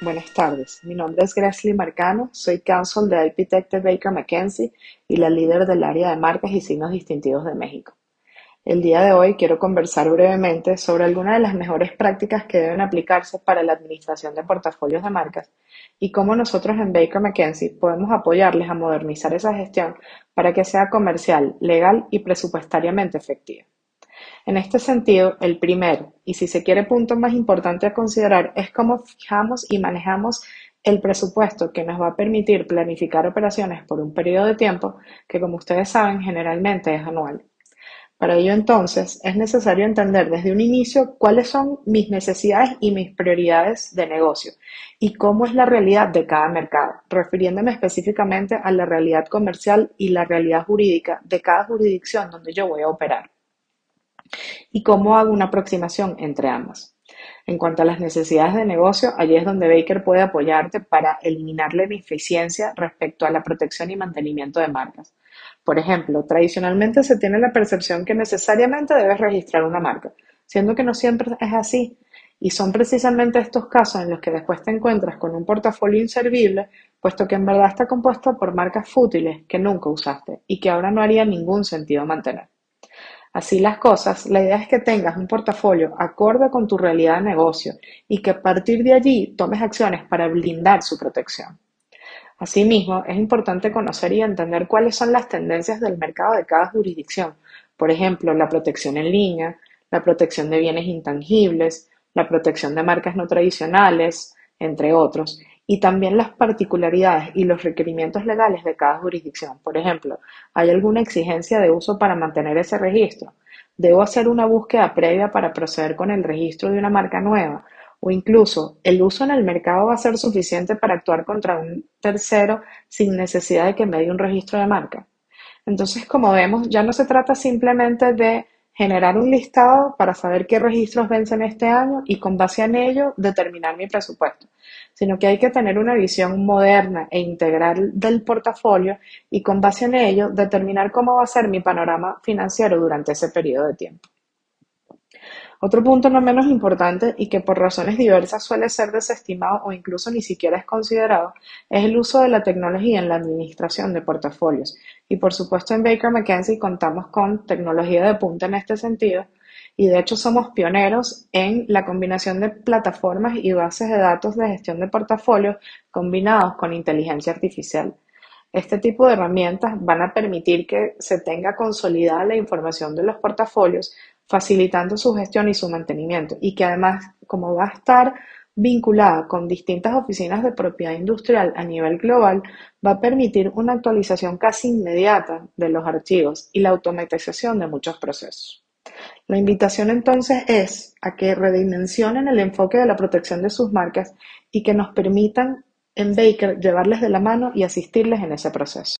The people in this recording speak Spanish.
Buenas tardes, mi nombre es Gresley Marcano, soy counsel de IP Tech de Baker McKenzie y la líder del área de marcas y signos distintivos de México. El día de hoy quiero conversar brevemente sobre algunas de las mejores prácticas que deben aplicarse para la administración de portafolios de marcas y cómo nosotros en Baker McKenzie podemos apoyarles a modernizar esa gestión para que sea comercial, legal y presupuestariamente efectiva. En este sentido, el primer y si se quiere punto más importante a considerar es cómo fijamos y manejamos el presupuesto que nos va a permitir planificar operaciones por un periodo de tiempo que, como ustedes saben, generalmente es anual. Para ello, entonces, es necesario entender desde un inicio cuáles son mis necesidades y mis prioridades de negocio y cómo es la realidad de cada mercado, refiriéndome específicamente a la realidad comercial y la realidad jurídica de cada jurisdicción donde yo voy a operar y cómo hago una aproximación entre ambas. En cuanto a las necesidades de negocio, allí es donde Baker puede apoyarte para eliminar la ineficiencia respecto a la protección y mantenimiento de marcas. Por ejemplo, tradicionalmente se tiene la percepción que necesariamente debes registrar una marca, siendo que no siempre es así. Y son precisamente estos casos en los que después te encuentras con un portafolio inservible, puesto que en verdad está compuesto por marcas fútiles que nunca usaste y que ahora no haría ningún sentido mantener. Así las cosas, la idea es que tengas un portafolio acorde con tu realidad de negocio y que a partir de allí tomes acciones para blindar su protección. Asimismo, es importante conocer y entender cuáles son las tendencias del mercado de cada jurisdicción, por ejemplo, la protección en línea, la protección de bienes intangibles, la protección de marcas no tradicionales, entre otros, y también las particularidades y los requerimientos legales de cada jurisdicción. Por ejemplo, ¿hay alguna exigencia de uso para mantener ese registro? ¿Debo hacer una búsqueda previa para proceder con el registro de una marca nueva? O incluso, ¿el uso en el mercado va a ser suficiente para actuar contra un tercero sin necesidad de que me dé un registro de marca? Entonces, como vemos, ya no se trata simplemente de generar un listado para saber qué registros vencen este año y con base en ello determinar mi presupuesto, sino que hay que tener una visión moderna e integral del portafolio y con base en ello determinar cómo va a ser mi panorama financiero durante ese periodo de tiempo. Otro punto no menos importante y que por razones diversas suele ser desestimado o incluso ni siquiera es considerado es el uso de la tecnología en la administración de portafolios. Y por supuesto en Baker McKenzie contamos con tecnología de punta en este sentido y de hecho somos pioneros en la combinación de plataformas y bases de datos de gestión de portafolios combinados con inteligencia artificial. Este tipo de herramientas van a permitir que se tenga consolidada la información de los portafolios facilitando su gestión y su mantenimiento, y que además, como va a estar vinculada con distintas oficinas de propiedad industrial a nivel global, va a permitir una actualización casi inmediata de los archivos y la automatización de muchos procesos. La invitación entonces es a que redimensionen el enfoque de la protección de sus marcas y que nos permitan en Baker llevarles de la mano y asistirles en ese proceso.